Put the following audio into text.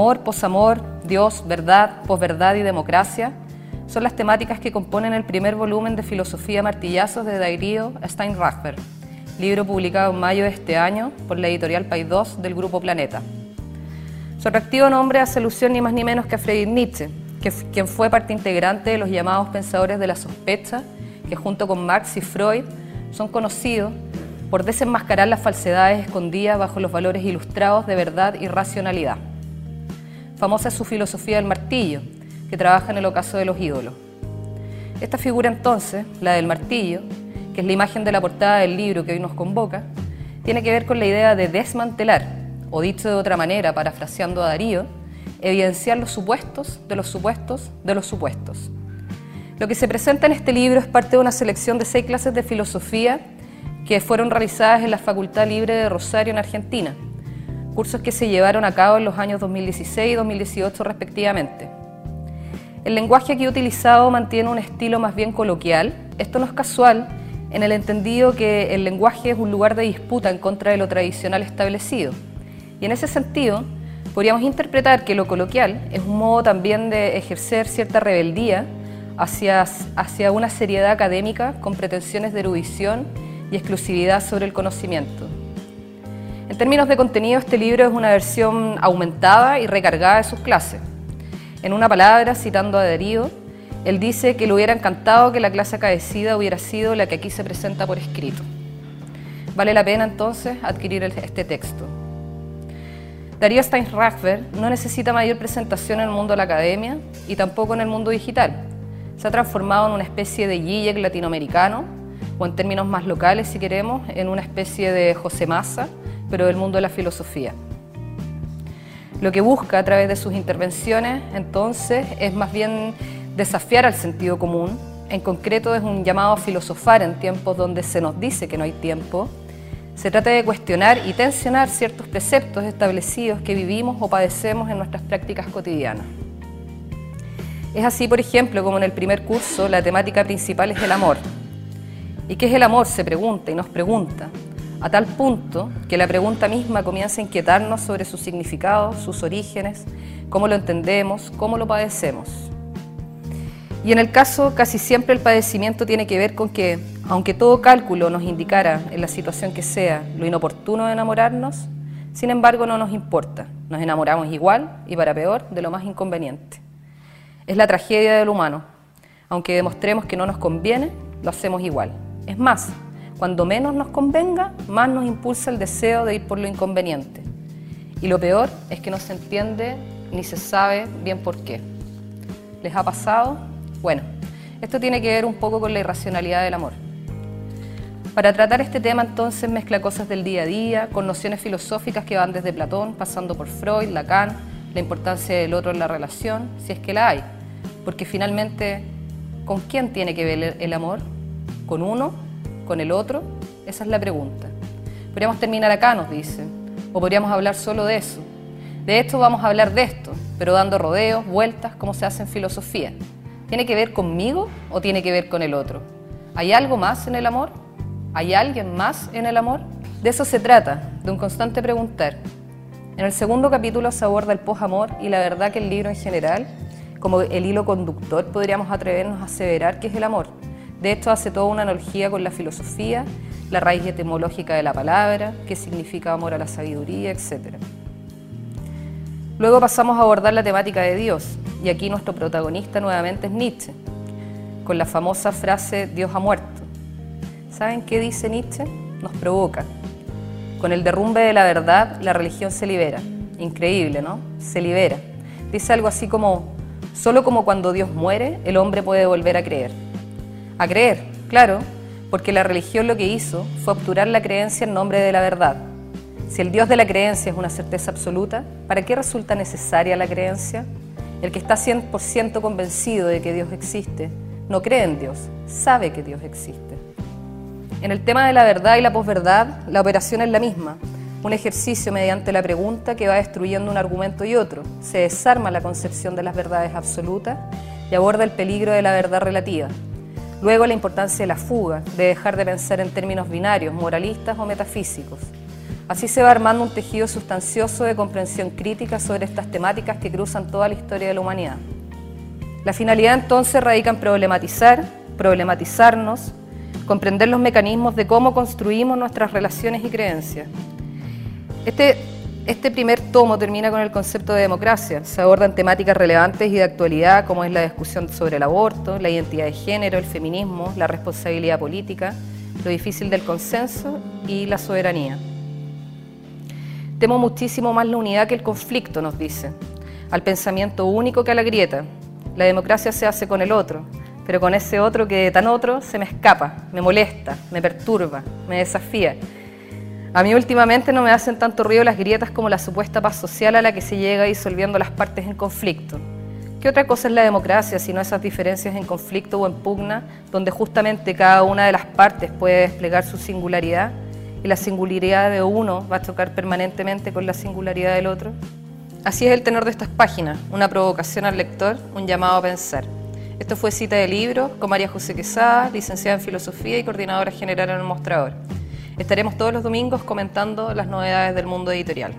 Amor, posamor, Dios, verdad, posverdad y democracia son las temáticas que componen el primer volumen de Filosofía Martillazos de Darío Steinrachber, libro publicado en mayo de este año por la editorial 2 del Grupo Planeta. Su atractivo nombre hace alusión ni más ni menos que a Friedrich Nietzsche, quien fue parte integrante de los llamados pensadores de la sospecha, que junto con Marx y Freud son conocidos por desenmascarar las falsedades escondidas bajo los valores ilustrados de verdad y racionalidad. Famosa es su filosofía del martillo, que trabaja en el ocaso de los ídolos. Esta figura entonces, la del martillo, que es la imagen de la portada del libro que hoy nos convoca, tiene que ver con la idea de desmantelar, o dicho de otra manera, parafraseando a Darío, evidenciar los supuestos de los supuestos de los supuestos. Lo que se presenta en este libro es parte de una selección de seis clases de filosofía que fueron realizadas en la Facultad Libre de Rosario en Argentina, cursos que se llevaron a cabo en los años 2016 y 2018 respectivamente. El lenguaje aquí utilizado mantiene un estilo más bien coloquial. Esto no es casual en el entendido que el lenguaje es un lugar de disputa en contra de lo tradicional establecido. Y en ese sentido, podríamos interpretar que lo coloquial es un modo también de ejercer cierta rebeldía hacia, hacia una seriedad académica con pretensiones de erudición y exclusividad sobre el conocimiento. En términos de contenido, este libro es una versión aumentada y recargada de sus clases. En una palabra, citando a Darío, él dice que le hubiera encantado que la clase acaecida hubiera sido la que aquí se presenta por escrito. Vale la pena entonces adquirir este texto. Darío Steinrachber no necesita mayor presentación en el mundo de la academia y tampoco en el mundo digital. Se ha transformado en una especie de Gijek latinoamericano, o en términos más locales, si queremos, en una especie de José Massa, pero del mundo de la filosofía. Lo que busca a través de sus intervenciones, entonces, es más bien desafiar al sentido común. En concreto, es un llamado a filosofar en tiempos donde se nos dice que no hay tiempo. Se trata de cuestionar y tensionar ciertos preceptos establecidos que vivimos o padecemos en nuestras prácticas cotidianas. Es así, por ejemplo, como en el primer curso la temática principal es el amor. ¿Y qué es el amor? Se pregunta y nos pregunta a tal punto que la pregunta misma comienza a inquietarnos sobre su significado, sus orígenes, cómo lo entendemos, cómo lo padecemos. Y en el caso, casi siempre el padecimiento tiene que ver con que, aunque todo cálculo nos indicara, en la situación que sea, lo inoportuno de enamorarnos, sin embargo no nos importa, nos enamoramos igual y para peor de lo más inconveniente. Es la tragedia del humano, aunque demostremos que no nos conviene, lo hacemos igual. Es más, cuando menos nos convenga, más nos impulsa el deseo de ir por lo inconveniente. Y lo peor es que no se entiende ni se sabe bien por qué. ¿Les ha pasado? Bueno, esto tiene que ver un poco con la irracionalidad del amor. Para tratar este tema entonces mezcla cosas del día a día con nociones filosóficas que van desde Platón, pasando por Freud, Lacan, la importancia del otro en la relación, si es que la hay. Porque finalmente, ¿con quién tiene que ver el amor? ¿Con uno con el otro? Esa es la pregunta. Podríamos terminar acá, nos dicen, o podríamos hablar solo de eso. De esto vamos a hablar de esto, pero dando rodeos, vueltas, como se hace en filosofía. ¿Tiene que ver conmigo o tiene que ver con el otro? ¿Hay algo más en el amor? ¿Hay alguien más en el amor? De eso se trata, de un constante preguntar. En el segundo capítulo se aborda el posamor y la verdad que el libro en general, como el hilo conductor, podríamos atrevernos a aseverar que es el amor de hecho, hace toda una analogía con la filosofía, la raíz etimológica de la palabra, qué significa amor a la sabiduría, etc. Luego pasamos a abordar la temática de Dios, y aquí nuestro protagonista nuevamente es Nietzsche, con la famosa frase Dios ha muerto. ¿Saben qué dice Nietzsche? Nos provoca. Con el derrumbe de la verdad, la religión se libera. Increíble, ¿no? Se libera. Dice algo así como, solo como cuando Dios muere, el hombre puede volver a creer a creer, claro, porque la religión lo que hizo fue obturar la creencia en nombre de la verdad. Si el Dios de la creencia es una certeza absoluta, ¿para qué resulta necesaria la creencia? El que está 100% convencido de que Dios existe no cree en Dios, sabe que Dios existe. En el tema de la verdad y la posverdad, la operación es la misma, un ejercicio mediante la pregunta que va destruyendo un argumento y otro. Se desarma la concepción de las verdades absolutas y aborda el peligro de la verdad relativa, Luego la importancia de la fuga, de dejar de pensar en términos binarios, moralistas o metafísicos. Así se va armando un tejido sustancioso de comprensión crítica sobre estas temáticas que cruzan toda la historia de la humanidad. La finalidad entonces radica en problematizar, problematizarnos, comprender los mecanismos de cómo construimos nuestras relaciones y creencias. Este, este primer tomo termina con el concepto de democracia. Se abordan temáticas relevantes y de actualidad como es la discusión sobre el aborto, la identidad de género, el feminismo, la responsabilidad política, lo difícil del consenso y la soberanía. Temo muchísimo más la unidad que el conflicto, nos dice, al pensamiento único que a la grieta. La democracia se hace con el otro, pero con ese otro que tan otro se me escapa, me molesta, me perturba, me desafía. A mí últimamente no me hacen tanto ruido las grietas como la supuesta paz social a la que se llega disolviendo las partes en conflicto. ¿Qué otra cosa es la democracia sino esas diferencias en conflicto o en pugna, donde justamente cada una de las partes puede desplegar su singularidad y la singularidad de uno va a chocar permanentemente con la singularidad del otro? Así es el tenor de estas páginas, una provocación al lector, un llamado a pensar. Esto fue Cita de Libros con María José Quesada, licenciada en Filosofía y coordinadora general en el Mostrador. Estaremos todos los domingos comentando las novedades del mundo editorial.